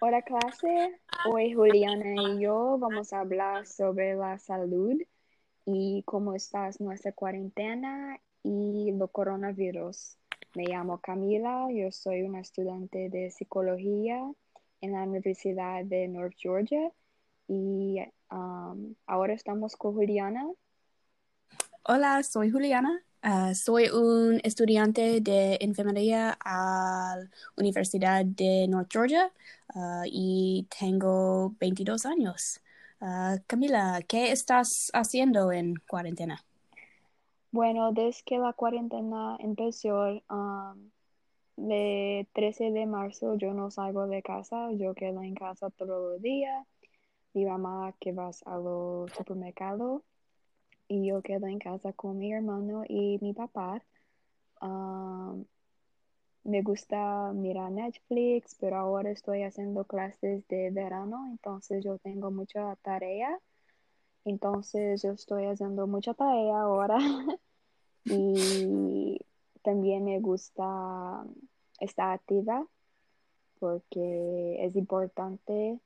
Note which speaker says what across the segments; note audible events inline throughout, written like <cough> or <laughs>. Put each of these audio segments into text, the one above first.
Speaker 1: Hola clase, hoy Juliana y yo vamos a hablar sobre la salud y cómo está nuestra cuarentena y lo coronavirus. Me llamo Camila, yo soy una estudiante de psicología en la Universidad de North Georgia y um, ahora estamos con Juliana.
Speaker 2: Hola, soy Juliana. Uh, soy un estudiante de enfermería a la Universidad de North Georgia uh, y tengo 22 años. Uh, Camila, ¿qué estás haciendo en cuarentena?
Speaker 1: Bueno, desde que la cuarentena empezó, um, el 13 de marzo yo no salgo de casa, yo quedo en casa todos los días. Mi mamá que va al supermercado y yo quedo en casa con mi hermano y mi papá. Me gusta mirar Netflix, pero ahora estoy haciendo clases de verano, entonces yo tengo mucha tarea. Entonces yo estoy haciendo mucha tarea ahora <laughs> y también me gusta estar activa porque es importante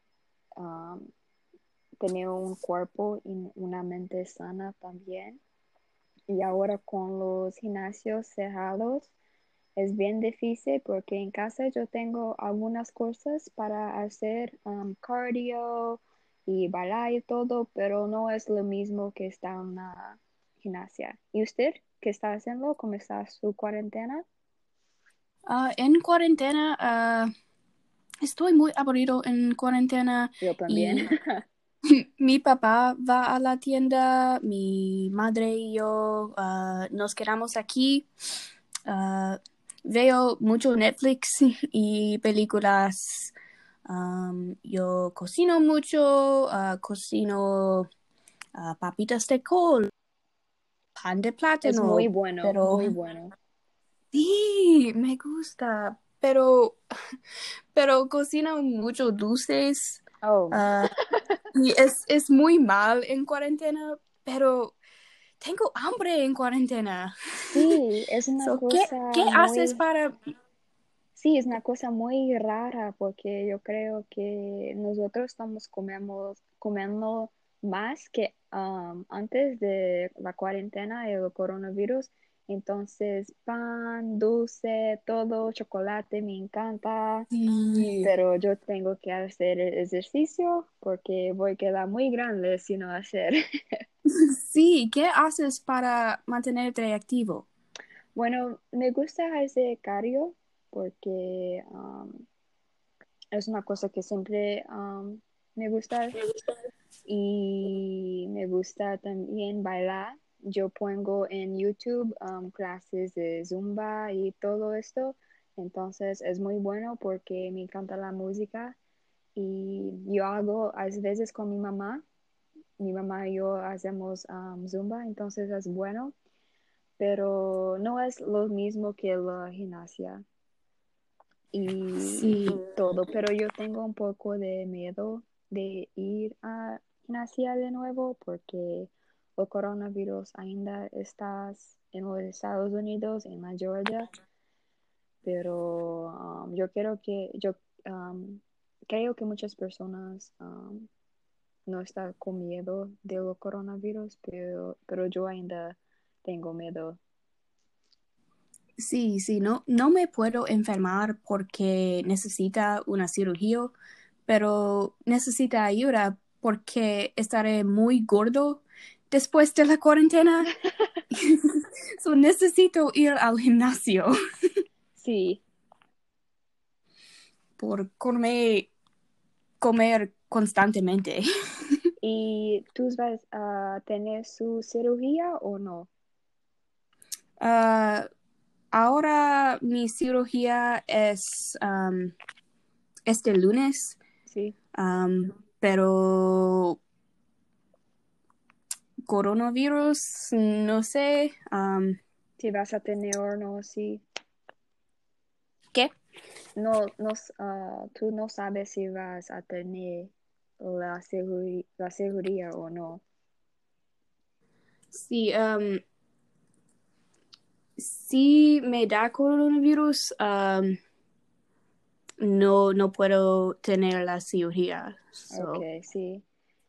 Speaker 1: tener un cuerpo y una mente sana también. Y ahora con los gimnasios cerrados es bien difícil porque en casa yo tengo algunas cosas para hacer um, cardio y bailar y todo, pero no es lo mismo que estar en una gimnasia. ¿Y usted qué está haciendo? ¿Cómo está su cuarentena?
Speaker 2: Uh, en cuarentena uh, estoy muy aburrido en cuarentena.
Speaker 1: Yo también. <laughs> <laughs>
Speaker 2: mi papá va a la tienda, mi madre y yo uh, nos quedamos aquí. Uh, veo mucho Netflix <laughs> y películas. Um, yo cocino mucho, uh, cocino papitas de col, pan de plátano.
Speaker 1: Es muy bueno, pero... muy bueno. <laughs>
Speaker 2: Sí, me gusta, pero, pero cocino mucho dulces.
Speaker 1: Oh.
Speaker 2: Y es, es muy mal en cuarentena, pero tengo hambre en cuarentena.
Speaker 1: Sí, es una <laughs> cosa.
Speaker 2: ¿Qué, qué haces para.?
Speaker 1: Sí, es una cosa muy rara porque yo creo que nosotros estamos comiendo, comiendo más que um, antes de la cuarentena y el coronavirus. Entonces, pan, dulce, todo, chocolate, me encanta. Pero yo tengo que hacer el ejercicio porque voy a quedar muy grande si no hacer. <laughs>
Speaker 2: Sí, ¿qué haces para mantenerte activo?
Speaker 1: Bueno, me gusta hacer cardio porque um, es una cosa que siempre um, me gusta. Y me gusta también bailar yo pongo en YouTube um, clases de zumba y todo esto. Entonces es muy bueno porque me encanta la música y yo hago a veces con mi mamá. Mi mamá y yo hacemos um, zumba, entonces es bueno, pero no es lo mismo que la gimnasia y todo. Pero yo tengo un poco de miedo de ir a gimnasia de nuevo porque el coronavirus ainda está en los Estados Unidos, en la Georgia, pero um, yo creo que yo um, creo que muchas personas um, no están con miedo del coronavirus, pero, pero yo ainda tengo miedo.
Speaker 2: Sí, sí, no, no me puedo enfermar porque necesita una cirugía, pero necesita ayuda porque estaré muy gordo después de la cuarentena. <laughs> <laughs> so, necesito ir al gimnasio.
Speaker 1: sí.
Speaker 2: Por comer, comer constantemente.
Speaker 1: ¿Y tú vas a tener su cirugía o no?
Speaker 2: Ah, ahora mi cirugía es um, este lunes.
Speaker 1: Sí.
Speaker 2: Um, pero coronavirus, no sé.
Speaker 1: si vas a tener o no, sí.
Speaker 2: ¿Qué?
Speaker 1: No, no, ah, tú no sabes si vas a tener la, la seguridad o no.
Speaker 2: Sí, si me da coronavirus, no, no puedo tener la cirugía. So,
Speaker 1: Ok, sí.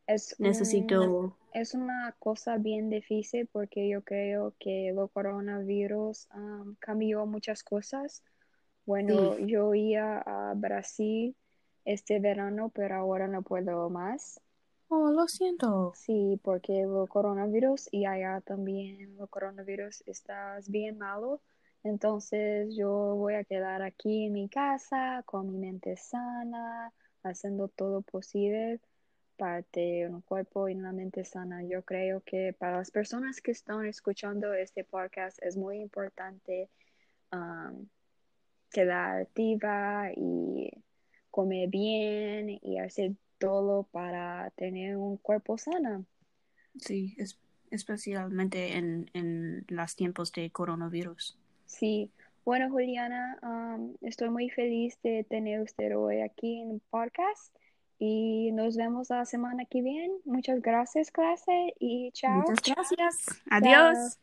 Speaker 1: Es
Speaker 2: necesito,
Speaker 1: es una cosa bien difícil porque yo creo que el coronavirus um, cambió muchas cosas. Bueno, yo iba a Brasil este verano, pero ahora no puedo más.
Speaker 2: oh, lo siento.
Speaker 1: Sí, porque el coronavirus y allá también el coronavirus está bien malo. Entonces yo voy a quedar aquí en mi casa con mi mente sana, haciendo todo posible para tener un cuerpo y una mente sana. Yo creo que para las personas que están escuchando este podcast es muy importante um, quedar activa y comer bien y hacer todo para tener un cuerpo sano.
Speaker 2: Sí, es, especialmente en, en los tiempos de coronavirus.
Speaker 1: Sí, bueno, Juliana, um, estoy muy feliz de tener usted hoy aquí en el podcast y nos vemos la semana que viene. Muchas gracias, clase, y chao.
Speaker 2: Muchas gracias. Adiós.